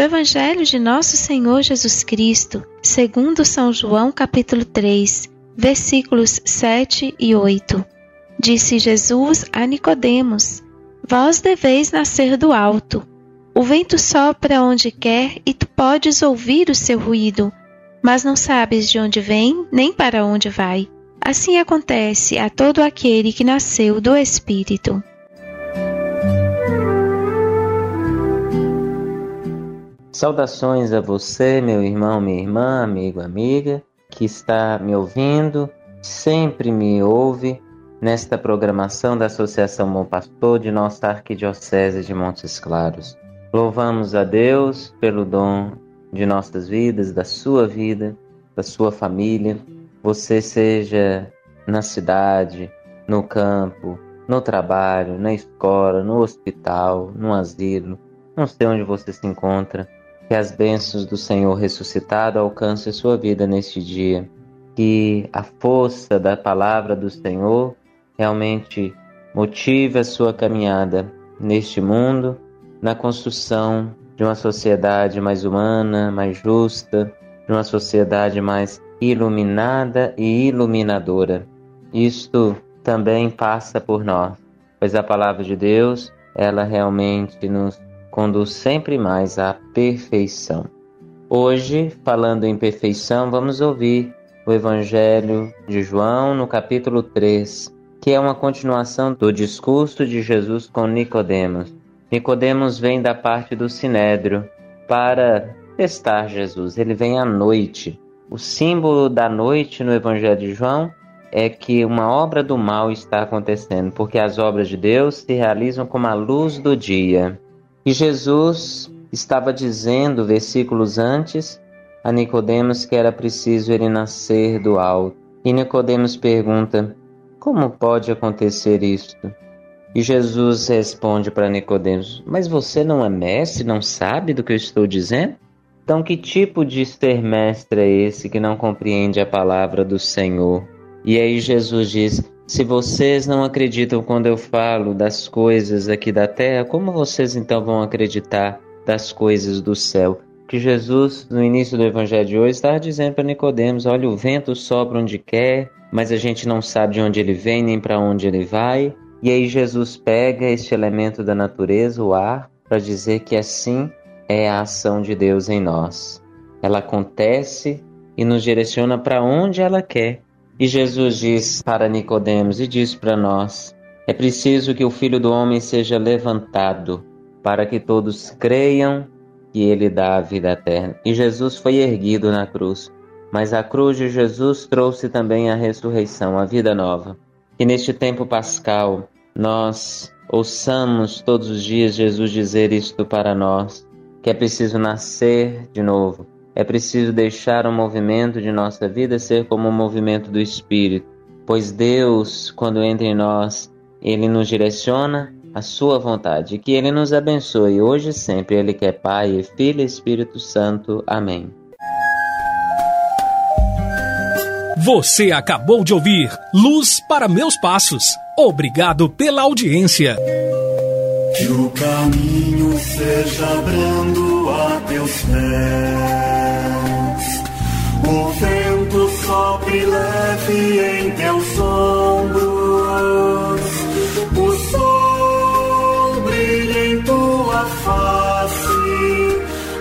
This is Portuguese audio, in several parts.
Do Evangelho de Nosso Senhor Jesus Cristo, segundo São João, capítulo 3, versículos 7 e 8. Disse Jesus a Nicodemos: Vós deveis nascer do alto. O vento sopra onde quer e tu podes ouvir o seu ruído, mas não sabes de onde vem nem para onde vai. Assim acontece a todo aquele que nasceu do Espírito. Saudações a você, meu irmão, minha irmã, amigo, amiga, que está me ouvindo, sempre me ouve nesta programação da Associação Bom Pastor de nossa Arquidiocese de Montes Claros. Louvamos a Deus pelo dom de nossas vidas, da sua vida, da sua família. Você seja na cidade, no campo, no trabalho, na escola, no hospital, no asilo, não sei onde você se encontra, que as bênçãos do Senhor ressuscitado alcancem sua vida neste dia. Que a força da palavra do Senhor realmente motive a sua caminhada neste mundo, na construção de uma sociedade mais humana, mais justa, de uma sociedade mais iluminada e iluminadora. Isto também passa por nós, pois a palavra de Deus, ela realmente nos conduz sempre mais à perfeição. Hoje, falando em perfeição, vamos ouvir o Evangelho de João no capítulo 3, que é uma continuação do discurso de Jesus com Nicodemos. Nicodemos vem da parte do Sinédrio para testar Jesus. Ele vem à noite. O símbolo da noite no Evangelho de João é que uma obra do mal está acontecendo, porque as obras de Deus se realizam como a luz do dia. E Jesus estava dizendo, versículos antes, a Nicodemos que era preciso ele nascer do alto. E Nicodemos pergunta: Como pode acontecer isto? E Jesus responde para Nicodemos: Mas você não é mestre, não sabe do que eu estou dizendo? Então, que tipo de ser mestre é esse que não compreende a palavra do Senhor? E aí Jesus diz: Se vocês não acreditam quando eu falo das coisas aqui da terra, como vocês então vão acreditar das coisas do céu? Que Jesus, no início do evangelho de hoje, estava dizendo para Nicodemos: Olha, o vento sopra onde quer, mas a gente não sabe de onde ele vem nem para onde ele vai. E aí Jesus pega este elemento da natureza, o ar, para dizer que assim é a ação de Deus em nós. Ela acontece e nos direciona para onde ela quer. E Jesus diz para Nicodemos e diz para nós: é preciso que o Filho do homem seja levantado, para que todos creiam que ele dá a vida eterna. E Jesus foi erguido na cruz, mas a cruz de Jesus trouxe também a ressurreição, a vida nova. E neste tempo pascal, nós ouçamos todos os dias Jesus dizer isto para nós, que é preciso nascer de novo, é preciso deixar o movimento de nossa vida ser como o movimento do Espírito, pois Deus, quando entra em nós, Ele nos direciona a sua vontade. Que Ele nos abençoe hoje e sempre. Ele que é Pai, Filho e Espírito Santo. Amém. Você acabou de ouvir Luz para Meus Passos. Obrigado pela audiência. Que o caminho seja brando a teus pés.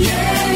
Yeah.